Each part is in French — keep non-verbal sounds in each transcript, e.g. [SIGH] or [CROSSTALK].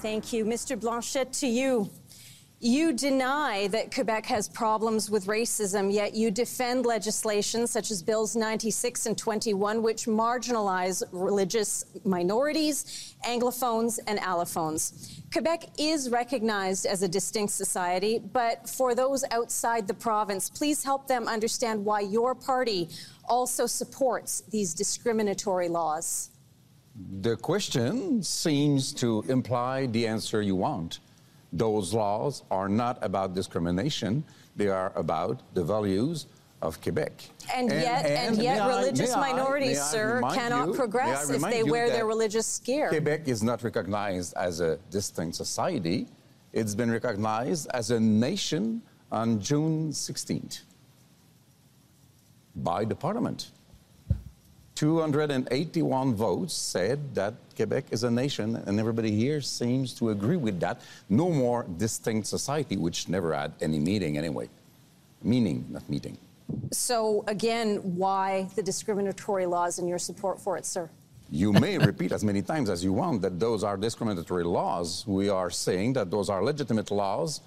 Thank you. Mr. Blanchette, to you. You deny that Quebec has problems with racism, yet you defend legislation such as Bills 96 and 21, which marginalize religious minorities, Anglophones, and allophones. Quebec is recognized as a distinct society, but for those outside the province, please help them understand why your party also supports these discriminatory laws. The question seems to imply the answer you want. Those laws are not about discrimination, they are about the values of Quebec. And, yet, and, may yet, religious I- minorities, I sir, cannot you- progress if they wear their religious gear. Quebec is not recognized as a distinct society. It's been recognized as a nation on June 16th by the Parliament. 281 votes said that Quebec is a nation, and everybody here seems to agree with that. No more distinct society, which never had any meaning anyway. Meaning, not meeting. So, again, why the discriminatory laws and your support for it, sir? You may [LAUGHS] repeat as many times as you want that those are discriminatory laws. We are saying that those are legitimate laws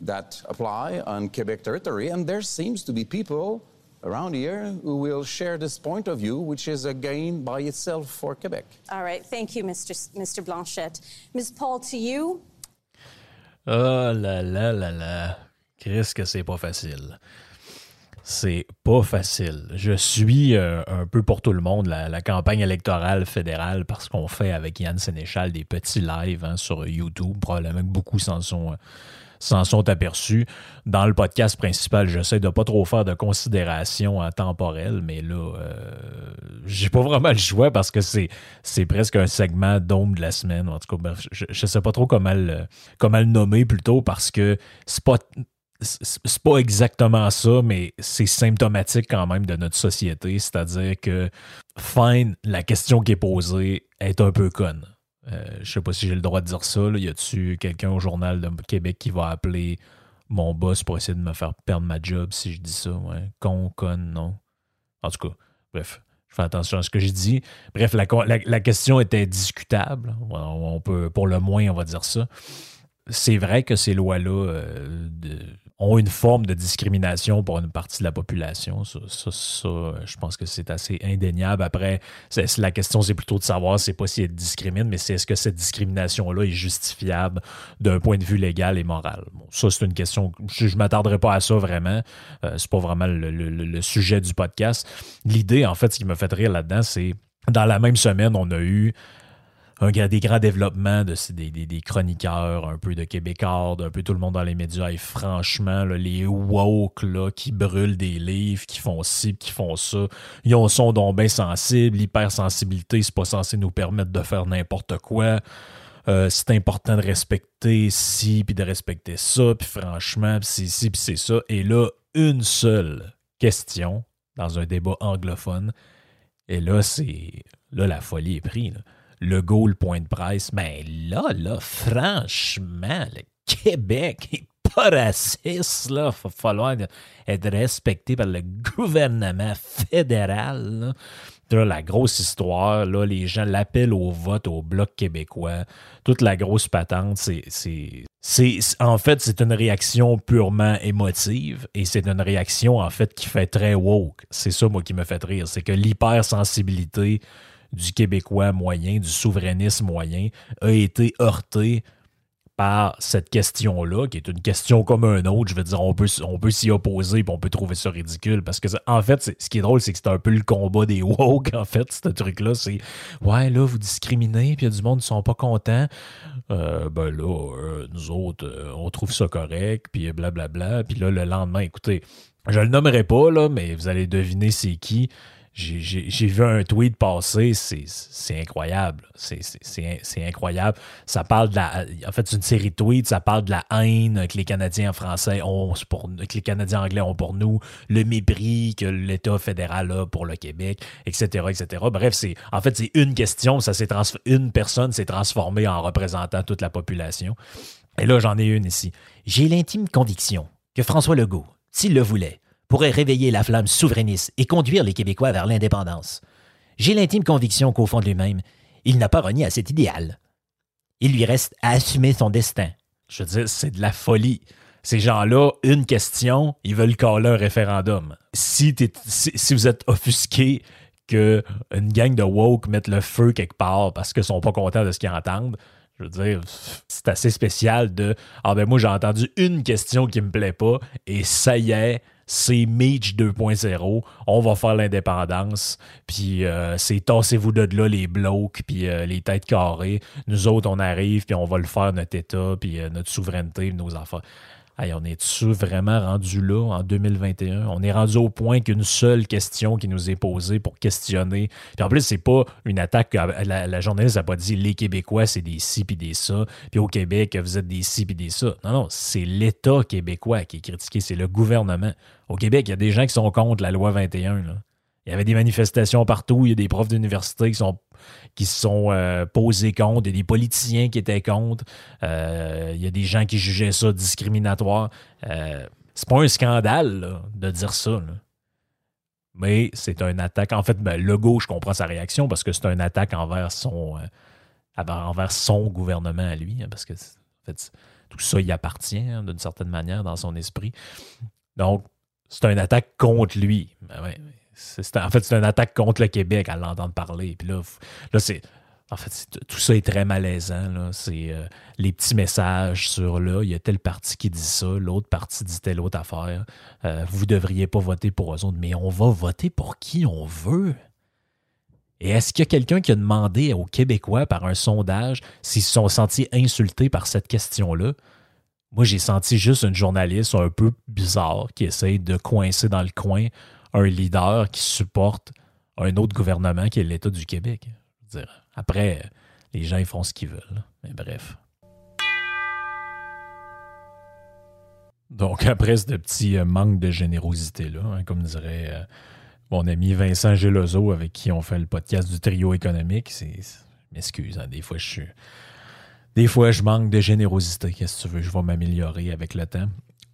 that apply on Quebec territory, and there seems to be people around here who will share this point of view, which is a gain by itself for Quebec. All right. Thank you, Mr. S- Mr. Blanchette. Ms. Paul, to you. Oh là là là là. Chris, que c'est pas facile? C'est pas facile. Je suis euh, un peu pour tout le monde la, la campagne électorale fédérale parce qu'on fait avec Yann Sénéchal des petits lives hein, sur YouTube. Probablement que beaucoup s'en sont, euh, s'en sont aperçus. Dans le podcast principal, j'essaie de pas trop faire de considérations temporelles, mais là, euh, j'ai pas vraiment le choix parce que c'est, presque un segment d'ombre de la semaine. En tout cas, je, je sais pas trop comment le, comment nommer plutôt parce que c'est pas pas exactement ça, mais c'est symptomatique quand même de notre société. C'est-à-dire que, fine, la question qui est posée est un peu conne. Euh, je sais pas si j'ai le droit de dire ça. Là. Y a-tu quelqu'un au Journal de Québec qui va appeler mon boss pour essayer de me faire perdre ma job si je dis ça? Ouais. Con, conne, non. En tout cas, bref. Je fais attention à ce que je dis. Bref, la, question était discutable. On peut, pour le moins, on va dire ça c'est vrai que ces lois-là euh, ont une forme de discrimination pour une partie de la population. Ça, je pense que c'est assez indéniable. Après, la question, c'est plutôt de savoir, c'est pas si elle discrimine, mais c'est est-ce que cette discrimination-là est justifiable d'un point de vue légal et moral? Bon, ça, c'est une question. Je, je m'attarderai pas à ça vraiment. Euh, c'est pas vraiment le- le sujet du podcast. L'idée, en fait, ce qui me fait rire là-dedans, c'est dans la même semaine, on a eu un, des grands développements de des, des- des chroniqueurs, un peu de Québécois, d'un peu tout le monde dans les médias. Et franchement, les woke là, qui brûlent des livres, qui font ci, qui font ça, ils ont son don bien sensible. L'hypersensibilité, c'est pas censé nous permettre de faire n'importe quoi. Euh, c'est important de respecter ci, puis de respecter ça, puis franchement, c'est ci, puis c'est ça. Et là, une seule question dans un débat anglophone, et là, c'est. Là, la folie est prise. là. Le goal point de presse. Ben là, là, franchement, le Québec [LAUGHS] est pas raciste, là. Il va falloir être respecté par le gouvernement fédéral. là. la grosse histoire, là, les gens l'appellent au vote au Bloc québécois. Toute la grosse patente, c'est en fait, c'est une réaction purement émotive et c'est une réaction, en fait, qui fait très woke. C'est ça, moi, qui me fait rire. C'est que l'hypersensibilité du Québécois moyen, du souverainisme moyen, a été heurtée par cette question-là, qui est une question comme un autre. Je veux dire, on peut, s'y opposer et on peut trouver ça ridicule. Parce que, en fait, ce qui est drôle, c'est que c'est un peu le combat des woke, en fait, ce truc-là. C'est, ouais, là, vous discriminez, puis il y a du monde qui sont pas contents. Euh, ben là, euh, nous autres, euh, on trouve ça correct, puis blablabla. Puis là, le lendemain, écoutez, je le nommerai pas, là, mais vous allez deviner c'est qui j'ai vu un tweet passer, c'est incroyable. C'est incroyable. Ça parle de la. En fait, une série de tweets, ça parle de la haine que les Canadiens français ont pour que les Canadiens anglais ont pour nous, le mépris que l'État fédéral a pour le Québec, etc. etc. Bref, c'est en fait, c'est une question, ça s'est une personne s'est transformée en représentant toute la population. Et là, j'en ai une ici. J'ai l'intime conviction que François Legault, s'il le voulait, pourrait réveiller la flamme souverainiste et conduire les Québécois vers l'indépendance. J'ai l'intime conviction qu'au fond de lui-même, il n'a pas renié à cet idéal. Il lui reste à assumer son destin. Je veux dire, c'est de la folie. Ces gens-là, une question, ils veulent caler un référendum. Si, vous êtes offusqué qu'une gang de woke mette le feu quelque part parce qu'ils sont pas contents de ce qu'ils entendent, je veux dire, c'est assez spécial de Ah ben moi j'ai entendu une question qui me plaît pas et ça y est, c'est Meach 2.0, on va faire l'indépendance, puis euh, c'est tassez-vous de là les blocs, puis euh, les têtes carrées. Nous autres, on arrive, puis on va le faire, notre État, puis euh, notre souveraineté, nos affaires on est-tu vraiment rendu là en 2021? On est rendu au point qu'une seule question qui nous est posée pour questionner. Puis en plus, c'est pas une attaque. La, la journaliste n'a pas dit les Québécois, c'est des ci puis des ça. Puis au Québec, vous êtes des ci puis des ça. Non, non, c'est l'État québécois qui est critiqué. C'est le gouvernement. Au Québec, il y a des gens qui sont contre la loi 21. Il y avait des manifestations partout. Il y a des profs d'université qui sont qui se sont euh, posés contre, il y a des politiciens qui étaient contre, euh, il y a des gens qui jugeaient ça discriminatoire. Euh, c'est pas un scandale de dire ça. Mais c'est un attaque. En fait, ben, le gauche comprend sa réaction parce que c'est un attaque envers son, envers son gouvernement à lui. Hein, parce que tout ça y appartient hein, d'une certaine manière dans son esprit. Donc, c'est une attaque contre lui. Ben en fait, c'est une attaque contre le Québec à l'entendre parler. Puis là, là c'est. En fait, tout ça est très malaisant. C'est euh, les petits messages sur là, il y a telle partie qui dit ça, l'autre partie dit telle autre affaire. Euh, vous ne devriez pas voter pour eux autres, mais on va voter pour qui on veut. Et est-ce qu'il y a quelqu'un qui a demandé aux Québécois par un sondage s'ils se sont sentis insultés par cette question-là? Moi, j'ai senti juste une journaliste un peu bizarre qui essaye de coincer dans le coin un leader qui supporte un autre gouvernement qui est l'État du Québec. après, les gens ils font ce qu'ils veulent. Mais bref. Donc, après ce petit euh, manque de générosité-là, hein, comme dirait euh, mon ami Vincent Gelozo, avec qui on fait le podcast du trio économique, c'est. M'excuse, hein, des fois je suis. Des fois, je manque de générosité. Qu'est-ce que tu veux? Je vais m'améliorer avec le temps.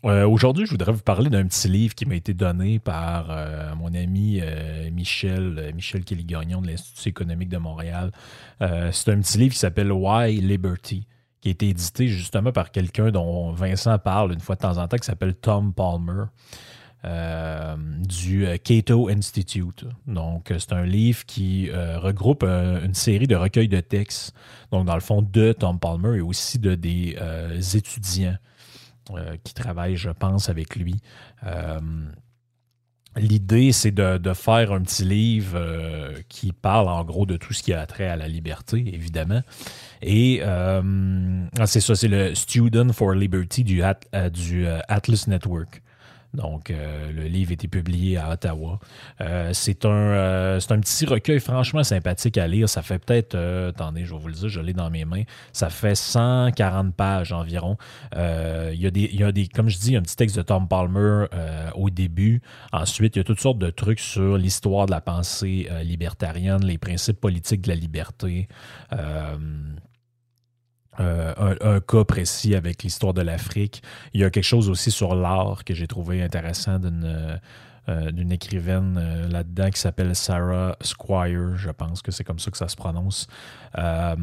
Euh, aujourd'hui, je voudrais vous parler d'un petit livre qui m'a été donné par euh, mon ami euh, Michel, Michel Kelly-Gagnon de l'Institut économique de Montréal. c'est un petit livre qui s'appelle Why Liberty, qui a été édité justement par quelqu'un dont Vincent parle une fois de temps en temps, qui s'appelle Tom Palmer. du Cato Institute. Donc, c'est un livre qui regroupe une série de recueils de textes, donc dans le fond de Tom Palmer et aussi de des étudiants euh, qui travaille, je pense, avec lui. Euh, l'idée, c'est de, faire un petit livre euh, qui parle en gros de tout ce qui a trait à la liberté, évidemment. Et ah, c'est ça, c'est le Student for Liberty du, du Atlas Network. Donc, euh, le livre a été publié à Ottawa. Euh, c'est un, euh, un petit recueil franchement sympathique à lire. Ça fait peut-être, attendez, je vais vous le dire, je l'ai dans mes mains. Ça fait 140 pages environ. il, y a des, il y a des, comme je dis, un petit texte de Tom Palmer au début. Ensuite, il y a toutes sortes de trucs sur l'histoire de la pensée libertarienne, les principes politiques de la liberté. Euh, un, cas précis avec l'histoire de l'Afrique. Il y a quelque chose aussi sur l'art que j'ai trouvé intéressant d'une euh, d'une écrivaine euh, là-dedans qui s'appelle Sarah Squire, je pense que c'est comme ça que ça se prononce. Euh,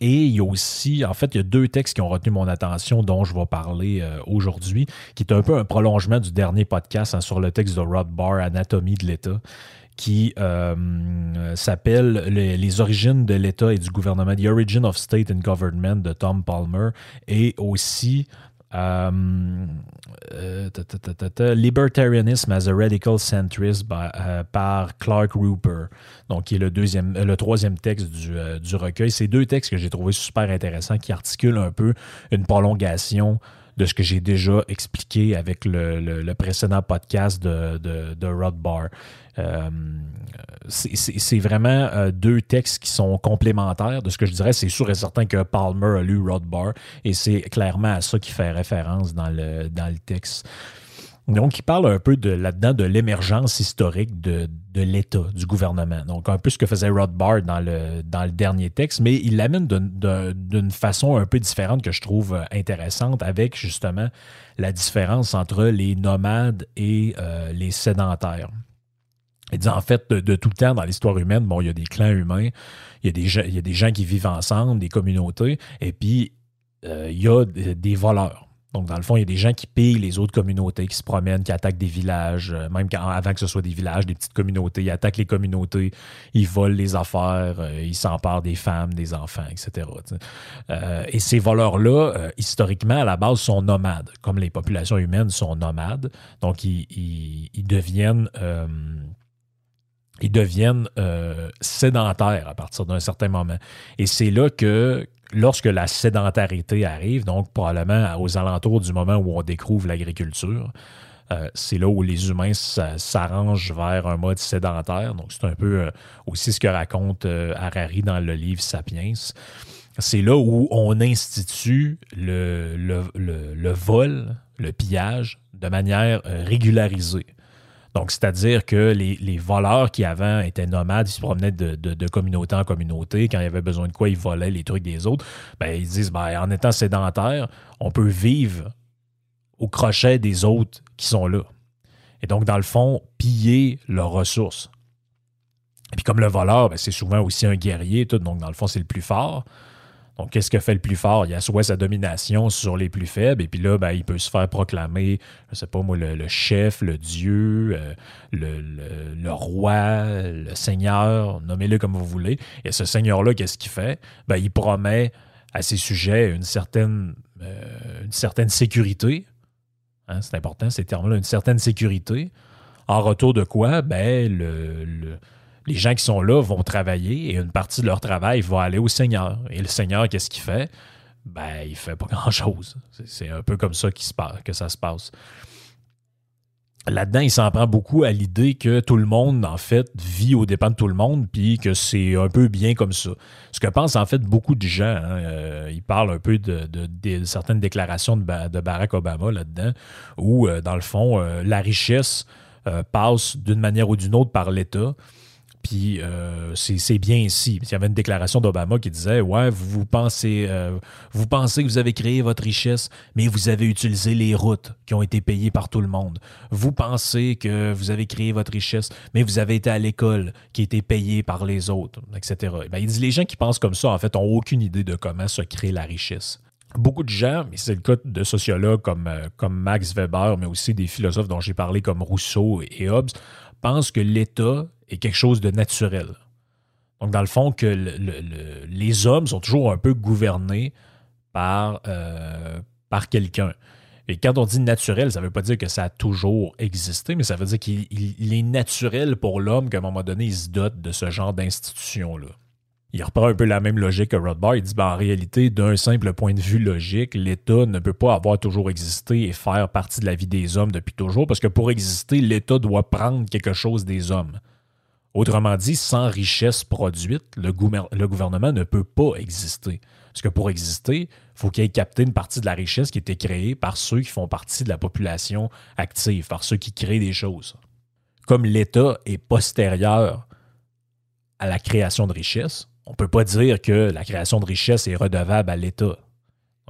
et il y a aussi, en fait, il y a deux textes qui ont retenu mon attention dont je vais parler aujourd'hui, qui est un peu un prolongement du dernier podcast hein, sur le texte de Rod Barr, Anatomie de l'État qui s'appelle les, origines de l'État et du gouvernement, The Origin of State and Government de Tom Palmer, et aussi euh, euh, Libertarianism as a Radical Centrist euh, par Clark Rupert, donc qui est le, deuxième, le troisième texte du, du recueil. C'est deux textes que j'ai trouvé super intéressants qui articulent un peu une prolongation de ce que j'ai déjà expliqué avec le, précédent podcast de, de, de Rod Barr. Euh, c'est vraiment euh, deux textes qui sont complémentaires de ce que je dirais. C'est sûr et certain que Palmer a lu Rod Barr et c'est clairement à ça qu'il fait référence dans le, dans le texte. Donc, il parle un peu de là-dedans de l'émergence historique de, l'État, du gouvernement. Donc, un peu ce que faisait Rothbard dans le, dans le dernier texte, mais il l'amène d'une façon un peu différente que je trouve intéressante avec justement la différence entre les nomades et euh, les sédentaires. Il dit en fait, de, tout le temps dans l'histoire humaine, bon, il y a des clans humains, il y a des, gens, il y a des gens qui vivent ensemble, des communautés, et puis euh, il y a des voleurs. Donc, dans le fond, il y a des gens qui pillent les autres communautés, qui se promènent, qui attaquent des villages, euh, même avant que ce soit des villages, des petites communautés. Ils attaquent les communautés, ils volent les affaires, euh, ils s'emparent des femmes, des enfants, etc. Et ces voleurs-là, historiquement, à la base, sont nomades, comme les populations humaines sont nomades. Donc, ils, deviennent ils deviennent sédentaires à partir d'un certain moment. Et c'est là que lorsque la sédentarité arrive, donc probablement aux alentours du moment où on découvre l'agriculture, euh, c'est là où les humains s'arrangent vers un mode sédentaire. Donc, c'est un peu euh, aussi ce que raconte euh, Harari dans le livre Sapiens. C'est là où on institue le vol, le pillage de manière régularisée. Donc, c'est-à-dire que les, voleurs qui avant étaient nomades, ils se promenaient de, communauté en communauté. Quand il y avait besoin de quoi, ils volaient les trucs des autres. Ben, ils disent, ben, en étant sédentaire, on peut vivre au crochet des autres qui sont là. Et donc, dans le fond, piller leurs ressources. Et puis, comme le voleur, ben, c'est souvent aussi un guerrier, tout. Donc, dans le fond, c'est le plus fort. Qu'est-ce que fait le plus fort? Il assoit sa domination sur les plus faibles, et puis là, ben, il peut se faire proclamer, je sais pas moi, le, chef, le dieu, euh, le, roi, le seigneur, nommez-le comme vous voulez. Et ce seigneur-là, qu'est-ce qu'il fait? Ben, il promet à ses sujets une certaine, euh, sécurité. Hein, c'est important, ces termes-là, une certaine sécurité. En retour de quoi? Ben, le les gens qui sont là vont travailler et une partie de leur travail va aller au Seigneur. Et le Seigneur, qu'est-ce qu'il fait? Ben, il fait pas [LAUGHS] grand-chose. C'est un peu comme ça se que ça se passe. Là-dedans, il s'en prend beaucoup à l'idée que tout le monde, en fait, vit aux dépens de tout le monde, puis que c'est un peu bien comme ça. Ce que pensent, en fait, beaucoup de gens. Hein, euh, ils parlent un peu de, certaines déclarations de, Barack Obama là-dedans, où, euh, dans le fond, euh, la richesse passe d'une manière ou d'une autre par l'État. Puis euh, c'est bien ici. Il y avait une déclaration d'Obama qui disait Ouais, vous, pensez, euh, vous pensez que vous avez créé votre richesse, mais vous avez utilisé les routes qui ont été payées par tout le monde. Vous pensez que vous avez créé votre richesse, mais vous avez été à l'école qui a été payée par les autres, etc. Ben, il dit Les gens qui pensent comme ça, en fait, n'ont aucune idée de comment se crée la richesse. Beaucoup de gens, mais c'est le cas de sociologues comme, euh, comme Max Weber, mais aussi des philosophes dont j'ai parlé comme Rousseau et Hobbes, pensent que l'État est quelque chose de naturel. Donc, dans le fond, que les hommes sont toujours un peu gouvernés par, euh, quelqu'un. Et quand on dit naturel, ça ne veut pas dire que ça a toujours existé, mais ça veut dire qu'il est naturel pour l'homme qu'à un moment donné, il se dote de ce genre d'institution-là. Il reprend un peu la même logique que Rothbard. Il dit ben, en réalité, d'un simple point de vue logique, l'État ne peut pas avoir toujours existé et faire partie de la vie des hommes depuis toujours, parce que pour exister, l'État doit prendre quelque chose des hommes. Autrement dit, sans richesse produite, le, gouvernement ne peut pas exister. Parce que pour exister, il faut qu'il ait capté une partie de la richesse qui a été créée par ceux qui font partie de la population active, par ceux qui créent des choses. Comme l'État est postérieur à la création de richesse, on ne peut pas dire que la création de richesse est redevable à l'État.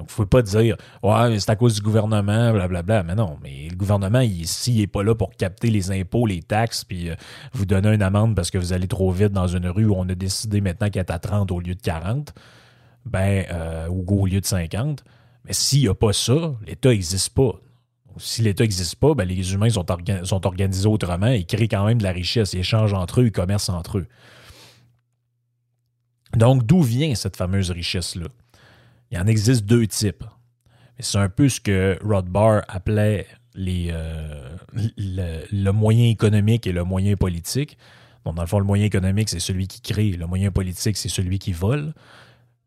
Donc, vous ne pouvez pas dire Ouais, c'est à cause du gouvernement, blablabla. Mais non, mais le gouvernement, s'il n'est pas là pour capter les impôts, les taxes, puis euh, vous donner une amende parce que vous allez trop vite dans une rue où on a décidé maintenant qu'elle est à 30 au lieu de 40, ben, euh, ou au lieu de 50. Mais s'il n'y a pas ça, l'État n'existe pas. si l'État n'existe pas, ben, les humains sont, organisés autrement, ils créent quand même de la richesse, ils échangent entre eux, ils commercent entre eux. Donc, d'où vient cette fameuse richesse-là? Il en existe deux types. C'est un peu ce que Rothbard appelait les, euh, le, moyen économique et le moyen politique. Donc, dans le fond, le moyen économique, c'est celui qui crée. Le moyen politique, c'est celui qui vole.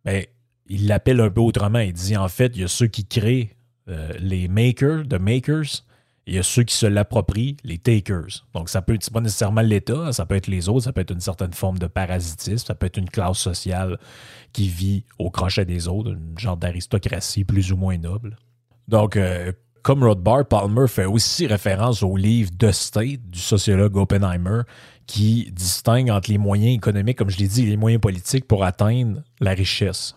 Mais il l'appelle un peu autrement. Il dit, en fait, il y a ceux qui créent euh, les makers, the makers, il y a ceux qui se l'approprient, les takers. Donc, ça peut être pas nécessairement l'État, ça peut être les autres, ça peut être une certaine forme de parasitisme, ça peut être une classe sociale qui vit au crochet des autres, une genre d'aristocratie plus ou moins noble. Donc, euh, comme Rothbard, Palmer fait aussi référence au livre The State du sociologue Oppenheimer qui distingue entre les moyens économiques, comme je l'ai dit, et les moyens politiques pour atteindre la richesse.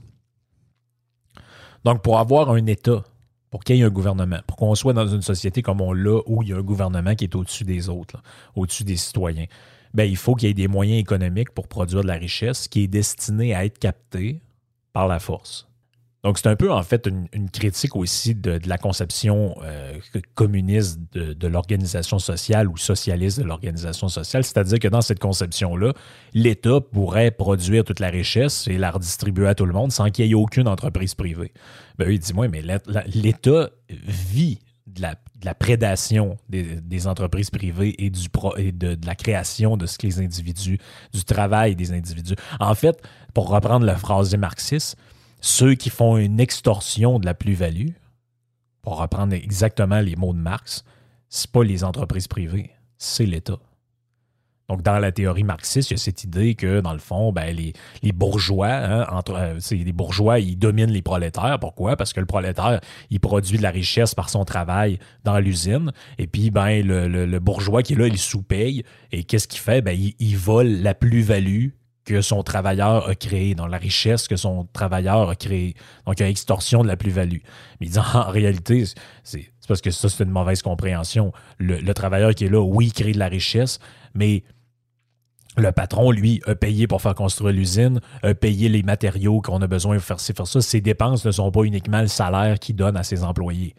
Donc, pour avoir un État, pour qu'il y ait un gouvernement, pour qu'on soit dans une société comme on l'a, où il y a un gouvernement qui est au-dessus des autres, au-dessus des citoyens, ben, il faut qu'il y ait des moyens économiques pour produire de la richesse qui est destinée à être captée par la force. Donc, c'est un peu, en fait, une, critique aussi de, la conception euh, communiste de, l'organisation sociale ou socialiste de l'organisation sociale. C'est-à-dire que dans cette conception-là, l'État pourrait produire toute la richesse et la redistribuer à tout le monde sans qu'il y ait aucune entreprise privée. Ben oui, dis-moi, mais l'État vit de la, prédation des, entreprises privées et, du de, la création de ce que les individus, du travail des individus. En fait, pour reprendre la phrase des marxistes, ceux qui font une extorsion de la plus-value, pour reprendre exactement les mots de Marx, ce pas les entreprises privées, c'est l'État. Donc, dans la théorie marxiste, il y a cette idée que, dans le fond, ben, les, bourgeois, hein, entre, euh, les bourgeois, ils dominent les prolétaires. Pourquoi? Parce que le prolétaire, il produit de la richesse par son travail dans l'usine. Et puis, ben, le, bourgeois qui est là, il sous-paye. Et qu'est-ce qu'il fait? Ben, il, il vole la plus-value que son travailleur a créé, dans la richesse que son travailleur a créée. Donc, il y a extorsion de la plus-value. Mais [LAUGHS] en réalité, c'est parce que ça, c'est une mauvaise compréhension. Le, travailleur qui est là, oui, crée de la richesse, mais le patron, lui, a payé pour faire construire l'usine, a payé les matériaux qu'on a besoin pour faire ci, faire ça. Ses dépenses ne sont pas uniquement le salaire qu'il donne à ses employés.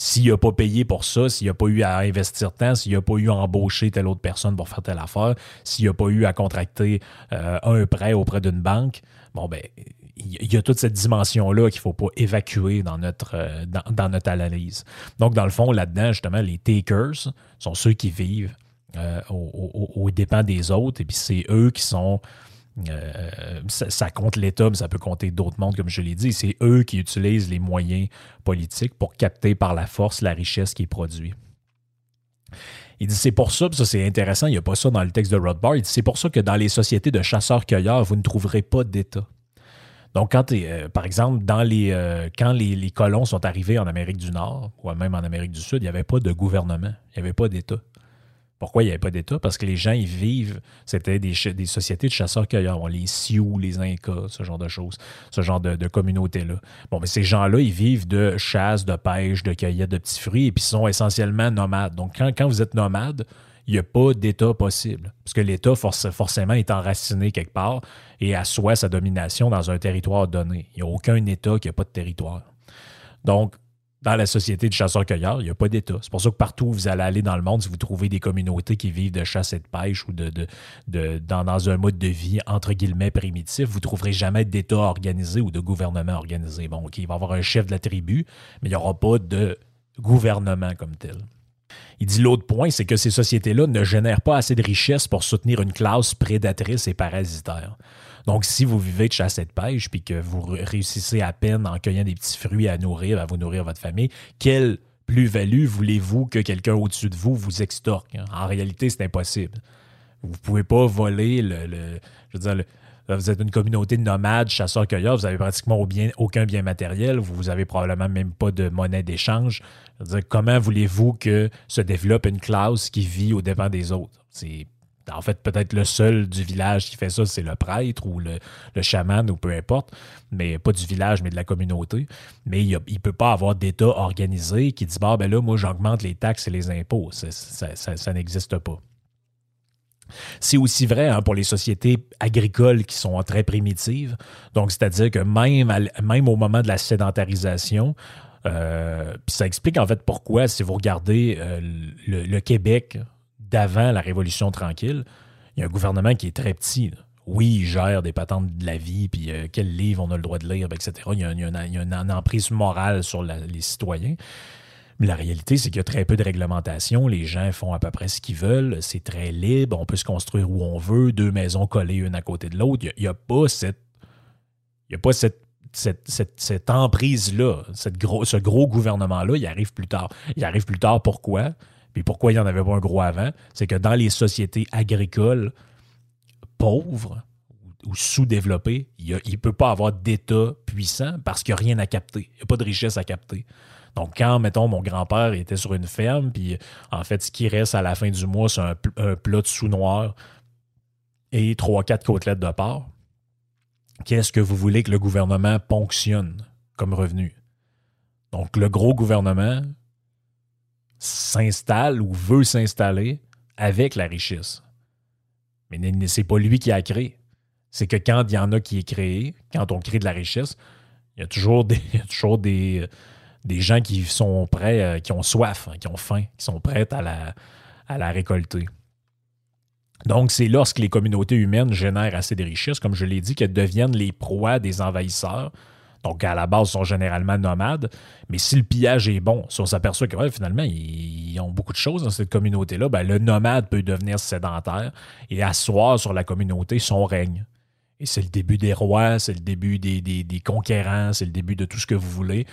S'il n'a pas payé pour ça, s'il n'a pas eu à investir tant, s'il n'a pas eu à embaucher telle autre personne pour faire telle affaire, s'il n'a pas eu à contracter euh, un prêt auprès d'une banque, bon, ben, il y a toute cette dimension-là qu'il ne faut pas évacuer dans notre, euh, dans, notre analyse. Donc, dans le fond, là-dedans, justement, les takers sont ceux qui vivent euh, aux dépens des autres, et puis c'est eux qui sont euh, ça, compte l'État, mais ça peut compter d'autres mondes, comme je l'ai dit. C'est eux qui utilisent les moyens politiques pour capter par la force la richesse qui est produite. Il dit c'est pour ça, ça c'est intéressant, il n'y a pas ça dans le texte de Rothbard, il dit c'est pour ça que dans les sociétés de chasseurs-cueilleurs, vous ne trouverez pas d'État. Donc, quand euh, par exemple, dans les, euh, quand les, les, colons sont arrivés en Amérique du Nord, ou même en Amérique du Sud, il n'y avait pas de gouvernement, il n'y avait pas d'État. Pourquoi il n'y avait pas d'État? Parce que les gens, ils vivent, c'était des, sociétés de chasseurs-cueilleurs, les Sioux, les Incas, ce genre de choses, ce genre de, communautés-là. Bon, mais ces gens-là, ils vivent de chasse, de pêche, de cueillette de petits fruits, et puis ils sont essentiellement nomades. Donc, quand, vous êtes nomade, il n'y a pas d'État possible. Parce que l'État, forcément, est enraciné quelque part et assoit sa domination dans un territoire donné. Il n'y a aucun État qui n'a pas de territoire. Donc, dans la société de chasseurs-cueilleurs, il n'y a pas d'État. C'est pour ça que partout où vous allez aller dans le monde, si vous trouvez des communautés qui vivent de chasse et de pêche ou de, de, dans, un mode de vie entre guillemets primitif, vous ne trouverez jamais d'État organisé ou de gouvernement organisé. Bon, OK, il va y avoir un chef de la tribu, mais il n'y aura pas de gouvernement comme tel. Il dit l'autre point, c'est que ces sociétés-là ne génèrent pas assez de richesses pour soutenir une classe prédatrice et parasitaire. Donc, si vous vivez de chasse et de pêche, puis que vous réussissez à peine en cueillant des petits fruits à nourrir, à vous nourrir votre famille, quelle plus-value voulez-vous que quelqu'un au-dessus de vous vous extorque? Hein? En réalité, c'est impossible. Vous ne pouvez pas voler le, je veux dire, vous êtes une communauté de nomades, chasseurs-cueilleurs, vous n'avez pratiquement aucun bien matériel, vous n'avez probablement même pas de monnaie d'échange. Comment voulez-vous que se développe une classe qui vit au dépens des autres? C'est En fait, peut-être le seul du village qui fait ça, c'est le prêtre ou le, chaman ou peu importe, mais pas du village, mais de la communauté. Mais il ne peut pas avoir d'État organisé qui dit, bah, ben là, moi, j'augmente les taxes et les impôts. Ça, n'existe pas. C'est aussi vrai hein, pour les sociétés agricoles qui sont très primitives. Donc, c'est-à-dire que même, au moment de la sédentarisation, euh, puis ça explique en fait pourquoi, si vous regardez euh, le, Québec d'avant la Révolution tranquille, il y a un gouvernement qui est très petit. Oui, il gère des patentes de la vie, puis euh, quels livres on a le droit de lire, etc. Il y a, une, emprise morale sur les citoyens. Mais la réalité, c'est qu'il y a très peu de réglementation. Les gens font à peu près ce qu'ils veulent. C'est très libre. On peut se construire où on veut. Deux maisons collées une à côté de l'autre. Il n'y a, pas cette. Il a pas cette cette, emprise-là, gros, ce gros gouvernement-là, il arrive plus tard. Il arrive plus tard pourquoi? Puis pourquoi il n'y en avait pas un gros avant? C'est que dans les sociétés agricoles pauvres ou sous-développées, il ne peut pas avoir d'État puissant parce qu'il n'y a rien à capter. Il n'y a pas de richesse à capter. Donc, quand, mettons, mon grand-père était sur une ferme, puis en fait, ce qui reste à la fin du mois, c'est un, plat de sous-noir et trois, quatre côtelettes de porc, qu'est-ce que vous voulez que le gouvernement ponctionne comme revenu? Donc, le gros gouvernement s'installe ou veut s'installer avec la richesse. Mais c'est pas lui qui a créé. C'est que quand il y en a qui est créé, quand on crée de la richesse, il y a toujours des, [LAUGHS] des gens qui sont prêts, euh, qui ont soif, hein, qui ont faim, qui sont prêts à la récolter. Donc, c'est lorsque les communautés humaines génèrent assez de richesses, comme je l'ai dit, qu'elles deviennent les proies des envahisseurs. Donc, à la base, sont généralement nomades. Mais si le pillage est bon, si on s'aperçoit que finalement, ils ont beaucoup de choses dans cette communauté-là, ben, le nomade peut devenir sédentaire et asseoir sur la communauté son règne. Et c'est le début des rois, c'est le début des, conquérants, c'est le début de tout ce que vous voulez.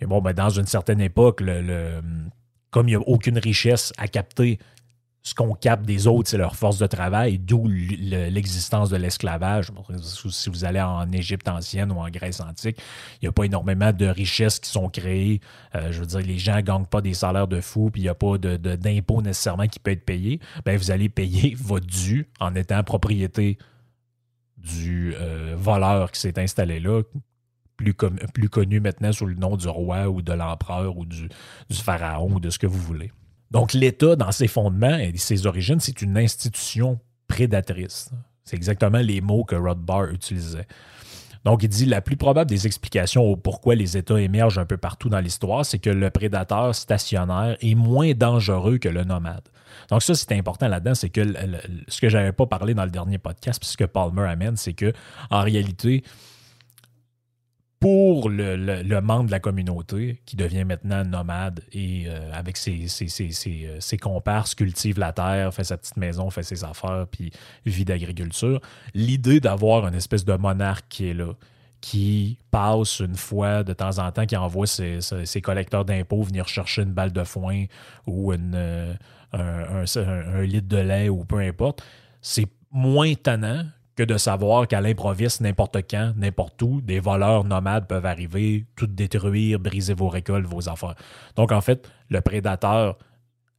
Mais bon, ben, dans une certaine époque, comme il n'y a aucune richesse à capter ce qu'on capte des autres, c'est leur force de travail, d'où l'existence de l'esclavage. Si vous allez en Égypte ancienne ou en Grèce antique, il n'y a pas énormément de richesses qui sont créées. Euh, je veux dire, les gens ne gagnent pas des salaires de fou, puis il n'y a pas d'impôt nécessairement qui peut être payé. Bien, vous allez payer [LAUGHS] votre dû en étant propriété du euh, voleur qui s'est installé là, plus, connu maintenant sous le nom du roi ou de l'empereur ou du pharaon ou de ce que vous voulez. Donc, l'État, dans ses fondements et ses origines, c'est une institution prédatrice. C'est exactement les mots que Rothbard utilisait. Donc, il dit la plus probable des explications au pourquoi les États émergent un peu partout dans l'histoire, c'est que le prédateur stationnaire est moins dangereux que le nomade. Donc, ça, c'est important là-dedans, c'est que ce que je n'avais pas parlé dans le dernier podcast, puisque Palmer amène, c'est que en réalité, pour le, membre de la communauté qui devient maintenant nomade et euh, avec ses, ses, ses, euh, ses, comparses cultive la terre, fait sa petite maison, fait ses affaires, puis vit d'agriculture, l'idée d'avoir une espèce de monarque qui est là, qui passe une fois de temps en temps, qui envoie ses, collecteurs d'impôts venir chercher une balle de foin ou euh, un, un, litre de lait ou peu importe, c'est moins tannant que de savoir qu'à l'improviste, n'importe quand, n'importe où, des voleurs nomades peuvent arriver, tout détruire, briser vos récoltes, vos affaires. Donc, en fait, le prédateur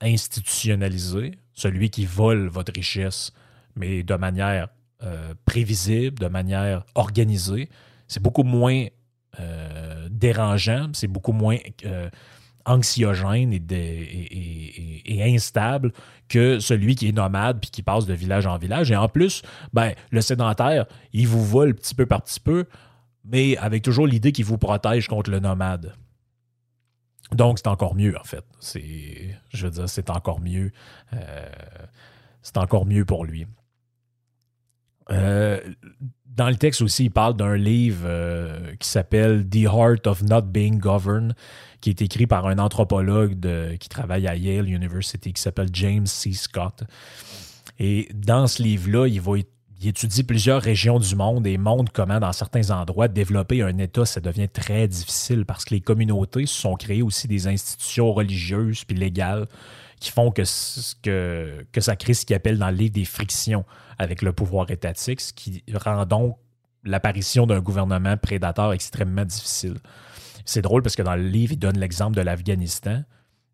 institutionnalisé, celui qui vole votre richesse, mais de manière euh, prévisible, de manière organisée, c'est beaucoup moins euh, dérangeant, c'est beaucoup moins euh, anxiogène et, instable que celui qui est nomade puis qui passe de village en village. Et en plus, ben, le sédentaire, il vous vole petit peu par petit peu, mais avec toujours l'idée qu'il vous protège contre le nomade. Donc, c'est encore mieux, en fait. Je veux dire, c'est encore mieux. Euh, c'est encore mieux pour lui. Euh, dans le texte aussi, il parle d'un livre euh, qui s'appelle The Heart of Not Being Governed, qui est écrit par un anthropologue qui travaille à Yale University, qui s'appelle James C. Scott. Et dans ce livre-là, il, il étudie plusieurs régions du monde et montre comment, dans certains endroits, développer un État, ça devient très difficile parce que les communautés se sont créées aussi des institutions religieuses puis légales qui font que, ça crée ce qu'il appelle dans le livre des frictions avec le pouvoir étatique, ce qui rend donc l'apparition d'un gouvernement prédateur extrêmement difficile. C'est drôle parce que dans le livre, il donne l'exemple de l'Afghanistan,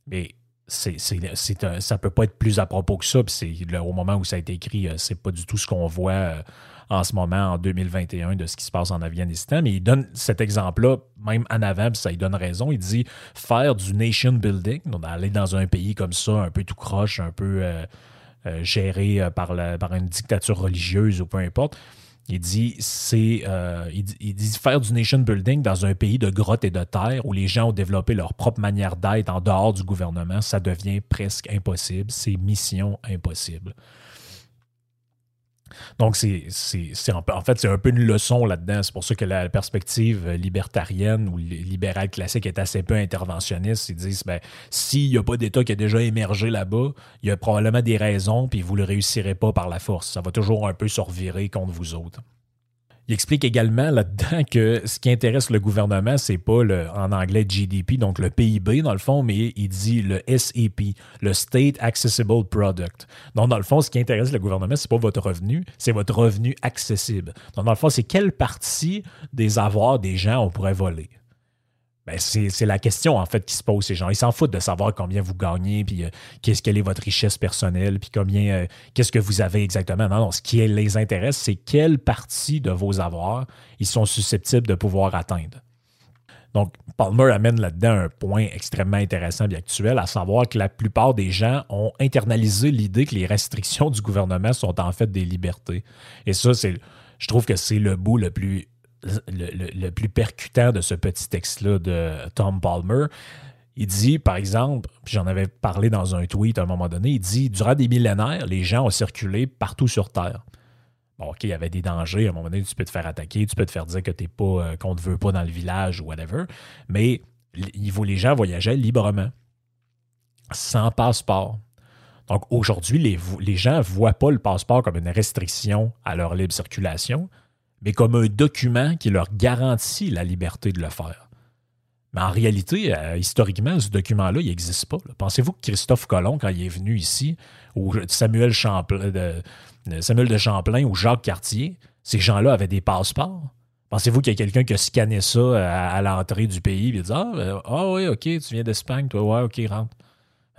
mais c'est, ça peut pas être plus à propos que ça. Puis là, au moment où ça a été écrit, euh, c'est pas du tout ce qu'on voit euh, en ce moment, en 2021, de ce qui se passe en Afghanistan. Mais il donne cet exemple-là, même en avant, puis ça lui donne raison. Il dit faire du nation building, donc aller dans un pays comme ça, un peu tout croche, un peu euh, euh, géré euh, par, la, par une dictature religieuse ou peu importe. Il dit, c'est, il dit faire du nation building dans un pays de grottes et de terre où les gens ont développé leur propre manière d'être en dehors du gouvernement, ça devient presque impossible. C'est mission impossible. Donc, en, fait, c'est un peu une leçon là-dedans. C'est pour ça que la perspective libertarienne ou li- libérale classique est assez peu interventionniste. Ils disent, ben, s'il n'y a pas d'État qui a déjà émergé là-bas, il y a probablement des raisons, puis vous ne le réussirez pas par la force. Ça va toujours un peu se revirer contre vous autres. Il explique également là-dedans que ce qui intéresse le gouvernement, c'est pas le, en anglais GDP, donc le PIB dans le fond, mais il dit le SAP, le State Accessible Product. Donc dans le fond, ce qui intéresse le gouvernement, c'est pas votre revenu, c'est votre revenu accessible. Donc dans le fond, c'est quelle partie des avoirs des gens on pourrait voler. Ben, c'est la question en fait qui se pose ces gens. Ils s'en foutent de savoir combien vous gagnez, puis euh, qu'est-ce quelle est votre richesse personnelle, puis combien euh, qu'est-ce que vous avez exactement. Non, non, ce qui les intéresse, c'est quelle partie de vos avoirs ils sont susceptibles de pouvoir atteindre. Donc, Palmer amène là-dedans un point extrêmement intéressant et actuel, à savoir que la plupart des gens ont internalisé l'idée que les restrictions du gouvernement sont en fait des libertés. Et ça, c'est, je trouve que c'est le bout le plus, le, plus percutant de ce petit texte-là de Tom Palmer. Il dit, par exemple, j'en avais parlé dans un tweet à un moment donné, il dit, durant des millénaires, les gens ont circulé partout sur Terre. Bon, OK, il y avait des dangers. À un moment donné, tu peux te faire attaquer, tu peux te faire dire que t'es pas, euh, qu'on ne te veut pas dans le village ou whatever. Mais les gens voyageaient librement, sans passeport. Donc aujourd'hui, les, les gens ne voient pas le passeport comme une restriction à leur libre circulation, mais comme un document qui leur garantit la liberté de le faire. Mais en réalité, euh, historiquement, ce document-là, il n'existe pas. Pensez-vous que Christophe Colomb, quand il est venu ici, ou Samuel, Champlain, de, Champlain ou Jacques Cartier, ces gens-là avaient des passeports? Pensez-vous qu'il y a quelqu'un qui a scanné ça à, à l'entrée du pays et dit Ah, euh, ah oui, OK, tu viens d'Espagne, toi, ouais, OK, rentre.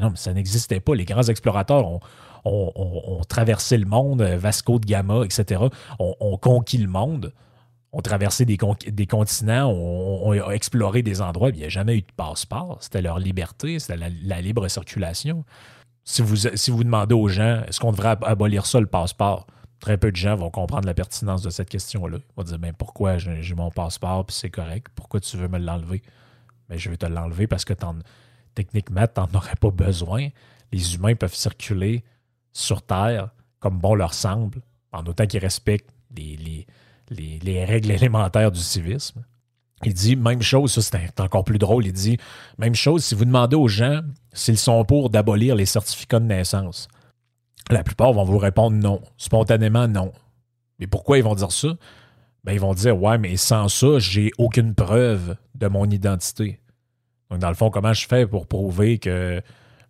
Non, mais ça n'existait pas. Les grands explorateurs ont, ont- ont- ont traversé le monde, euh, Vasco de Gama, etc. ont, ont conquis le monde, ont traversé des, con- des continents, ont, ont exploré des endroits. Il n'y a jamais eu de passeport. C'était leur liberté, c'était la, libre circulation. Si vous, demandez aux gens, est-ce qu'on devrait ab- abolir ça, le passeport? Très peu de gens vont comprendre la pertinence de cette question-là. Ils vont dire, ben, pourquoi j'ai mon passeport, puis c'est correct? Pourquoi tu veux me l'enlever? Ben, je vais te l'enlever parce que techniquement, tu n'en aurais pas besoin. Les humains peuvent circuler sur Terre comme bon leur semble, en autant qu'ils respectent les, les- les- les règles élémentaires du civisme. Il dit, même chose, ça c'est encore plus drôle, il dit, même chose, si vous demandez aux gens s'ils sont pour d'abolir les certificats de naissance, la plupart vont vous répondre non, spontanément non. Mais pourquoi ils vont dire ça? Ben, ils vont dire, ouais, mais sans ça, j'ai aucune preuve de mon identité. Donc, dans le fond, comment je fais pour prouver que,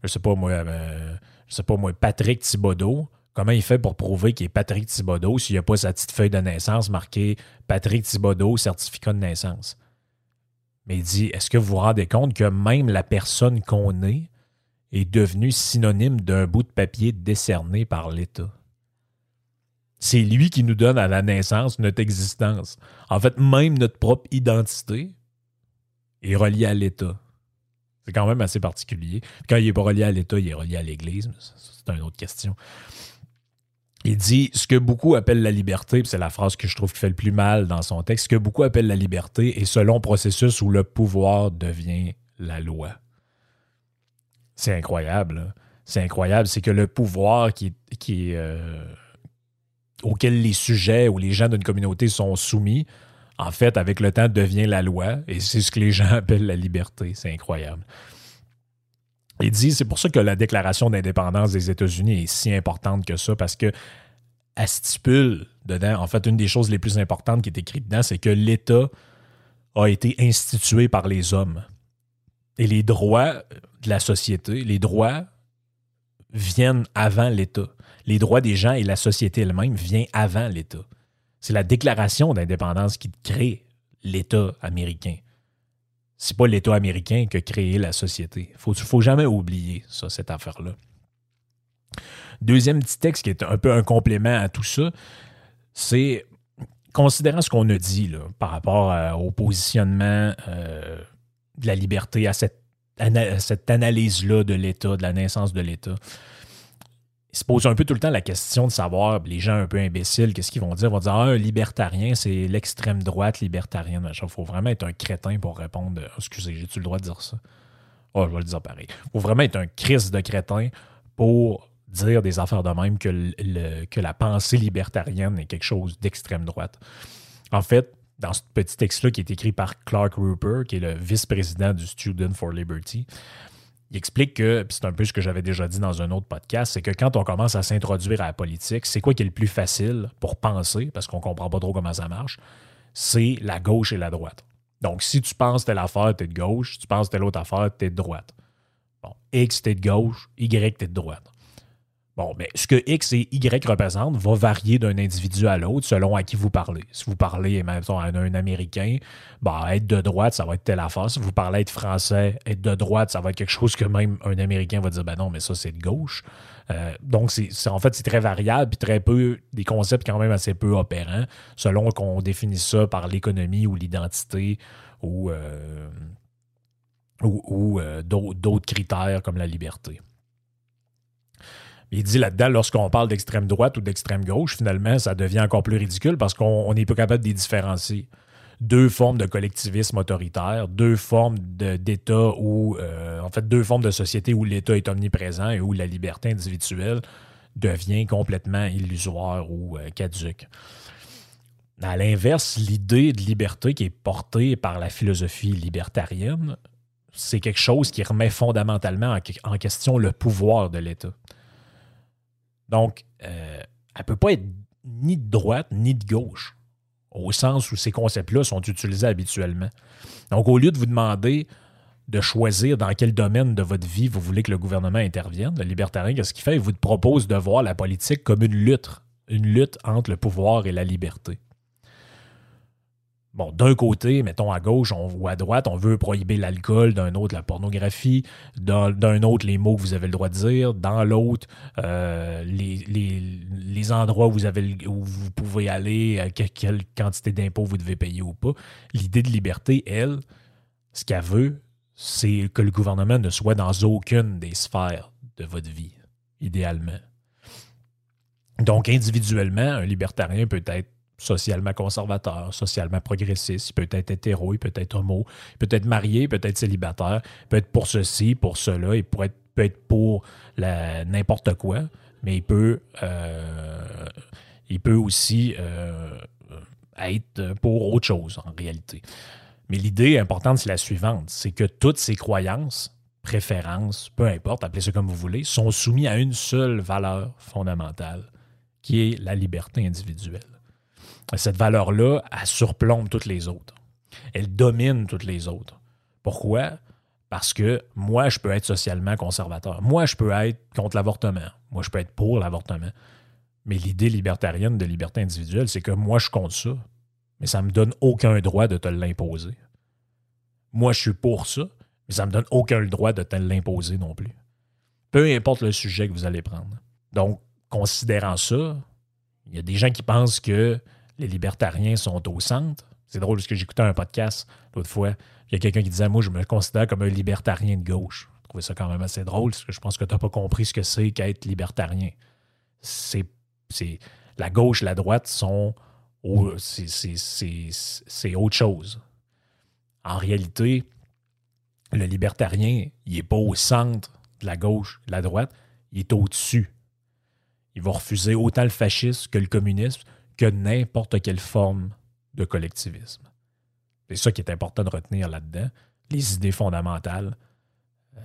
je sais pas moi, euh, je sais pas moi, Patrick Thibodeau, comment il fait pour prouver qu'il est Patrick Thibodeau s'il n'y a pas sa petite feuille de naissance marquée Patrick Thibodeau, certificat de naissance? Mais il dit, est-ce que vous vous rendez compte que même la personne qu'on est est devenue synonyme d'un bout de papier décerné par l'État? C'est lui qui nous donne à la naissance notre existence. En fait, même notre propre identité est reliée à l'État. C'est quand même assez particulier. Quand il n'est pas relié à l'État, il est relié à l'Église. C'est une autre question. Il dit ce que beaucoup appellent la liberté, c'est la phrase que je trouve qui fait le plus mal dans son texte, ce que beaucoup appellent la liberté est selon processus où le pouvoir devient la loi. C'est incroyable. là. C'est incroyable. C'est que le pouvoir qui, qui euh, auquel les sujets ou les gens d'une communauté sont soumis, en fait, avec le temps, devient la loi. Et c'est ce que les gens [LAUGHS] appellent la liberté. C'est incroyable. Il dit, c'est pour ça que la déclaration d'indépendance des États-Unis est si importante que ça, parce que elle stipule dedans, en fait, une des choses les plus importantes qui est écrite dedans, c'est que l'État a été institué par les hommes. Et les droits de la société, les droits viennent avant l'État. Les droits des gens et la société elle-même viennent avant l'État. C'est la déclaration d'indépendance qui crée l'État américain. c'est pas l'État américain qui a créé la société. Il ne faut jamais oublier ça, cette affaire-là. Deuxième petit texte qui est un peu un complément à tout ça, c'est considérant ce qu'on a dit par rapport au positionnement euh, de la liberté, à cette analyse-là de l'État, de la naissance de l'État, il se pose un peu tout le temps la question de savoir, les gens un peu imbéciles, qu'est-ce qu'ils vont dire? Ils vont dire, ah, un libertarien, c'est l'extrême droite libertarienne. Il faut vraiment être un crétin pour répondre. Excusez, j'ai-tu le droit de dire ça? Oh, je vais le dire pareil. Il faut vraiment être un Christ de crétin pour dire des affaires de même que, que la pensée libertarienne est quelque chose d'extrême droite. En fait, dans ce petit texte-là qui est écrit par Clark Rupert, qui est le vice-président du Student for Liberty, il explique que, c'est un peu ce que j'avais déjà dit dans un autre podcast, c'est que quand on commence à s'introduire à la politique, c'est quoi qui est le plus facile pour penser, parce qu'on ne comprend pas trop comment ça marche, c'est la gauche et la droite. Donc, si tu penses telle affaire, tu es de gauche, si tu penses telle autre affaire, tu es de droite. Bon, X, tu es de gauche, Y, tu es de droite. Bon, mais ce que X et Y représentent va varier d'un individu à l'autre selon à qui vous parlez. Si vous parlez même à un Américain, bah, être de droite, ça va être telle affaire. Si vous parlez être français, être de droite, ça va être quelque chose que même un Américain va dire ben non, mais ça, c'est de gauche. Euh, donc, c'est, en fait, c'est très variable, puis très peu, des concepts quand même assez peu opérants, selon qu'on définisse ça par l'économie ou l'identité ou, euh, ou, euh, d'autres critères comme la liberté. Il dit là-dedans, lorsqu'on parle d'extrême droite ou d'extrême gauche, finalement, ça devient encore plus ridicule parce qu'on n'est pas capable de les différencier. Deux formes de collectivisme autoritaire, deux formes d'État ou, euh, en fait, deux formes de société où l'État est omniprésent et où la liberté individuelle devient complètement illusoire ou euh, caduque. À l'inverse, l'idée de liberté qui est portée par la philosophie libertarienne, c'est quelque chose qui remet fondamentalement en question le pouvoir de l'État. Donc, euh, elle ne peut pas être ni de droite ni de gauche, au sens où ces concepts-là sont utilisés habituellement. Donc, au lieu de vous demander de choisir dans quel domaine de votre vie vous voulez que le gouvernement intervienne, le libertarien, qu'est-ce qu'il fait? Il vous propose de voir la politique comme une lutte, une lutte entre le pouvoir et la liberté bon, d'un côté, mettons à gauche on, ou à droite, on veut prohiber l'alcool, d'un autre la pornographie, d'un autre les mots que vous avez le droit de dire, dans l'autre euh, les, endroits où vous, avez, où vous pouvez aller, euh, quelle quantité d'impôts vous devez payer ou pas. L'idée de liberté, elle, ce qu'elle veut, c'est que le gouvernement ne soit dans aucune des sphères de votre vie, idéalement. Donc, individuellement, un libertarien peut être socialement conservateur, socialement progressiste, il peut être hétéro, il peut être homo, il peut être marié, il peut être célibataire, il peut être pour ceci, pour cela, il peut être, peut être pour n'importe quoi, mais il peut, euh, il peut aussi euh, être pour autre chose en réalité. Mais l'idée importante, c'est la suivante, c'est que toutes ces croyances, préférences, peu importe, appelez ça comme vous voulez, sont soumises à une seule valeur fondamentale, qui est la liberté individuelle cette valeur-là, elle surplombe toutes les autres. Elle domine toutes les autres. Pourquoi? Parce que moi, je peux être socialement conservateur. Moi, je peux être contre l'avortement. Moi, je peux être pour l'avortement. Mais l'idée libertarienne de liberté individuelle, c'est que moi, je compte ça. Mais ça ne me donne aucun droit de te l'imposer. Moi, je suis pour ça, mais ça ne me donne aucun droit de te l'imposer non plus. Peu importe le sujet que vous allez prendre. Donc, considérant ça, il y a des gens qui pensent que les libertariens sont au centre. C'est drôle parce que j'écoutais un podcast l'autre fois. Il y a quelqu'un qui disait Moi, je me considère comme un libertarien de gauche. Je trouvais ça quand même assez drôle parce que je pense que tu n'as pas compris ce que c'est qu'être libertarien. C'est, la gauche et la droite sont. c'est, autre chose. En réalité, le libertarien, il n'est pas au centre de la gauche, de la droite, il est au-dessus. Il va refuser autant le fascisme que le communisme, que n'importe quelle forme de collectivisme. C'est ça qui est important de retenir là-dedans. Les idées fondamentales euh,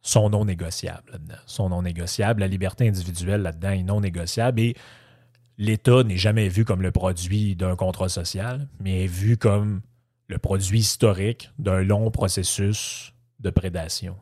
sont non négociables là-dedans. Sont non négociables. La liberté individuelle là-dedans est non négociable et l'État n'est jamais vu comme le produit d'un contrat social, mais est vu comme le produit historique d'un long processus de prédation.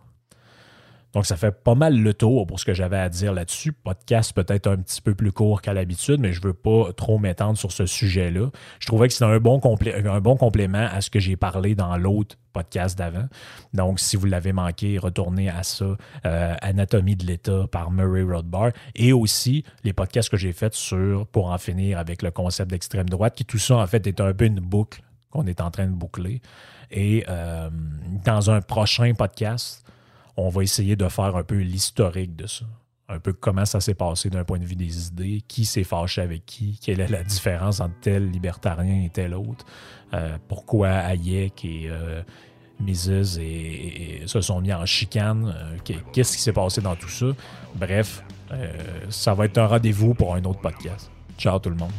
Donc, ça fait pas mal le tour pour ce que j'avais à dire là-dessus. Podcast peut-être un petit peu plus court qu'à l'habitude, mais je veux pas trop m'étendre sur ce sujet-là. Je trouvais que c'était un, bon un bon complément à ce que j'ai parlé dans l'autre podcast d'avant. Donc, si vous l'avez manqué, retournez à ça, euh, Anatomie de l'État par Murray Rothbard, et aussi les podcasts que j'ai faits sur Pour en finir avec le concept d'extrême droite, qui tout ça, en fait, est un peu une boucle qu'on est en train de boucler. Et euh, dans un prochain podcast, on va essayer de faire un peu l'historique de ça. Un peu comment ça s'est passé d'un point de vue des idées, qui s'est fâché avec qui, quelle est la différence entre tel libertarien et tel autre, euh, pourquoi Hayek et euh, Mises se sont mis en chicane, euh, qu'est-ce qui s'est passé dans tout ça? Bref, ça va être un rendez-vous pour un autre podcast. Ciao tout le monde.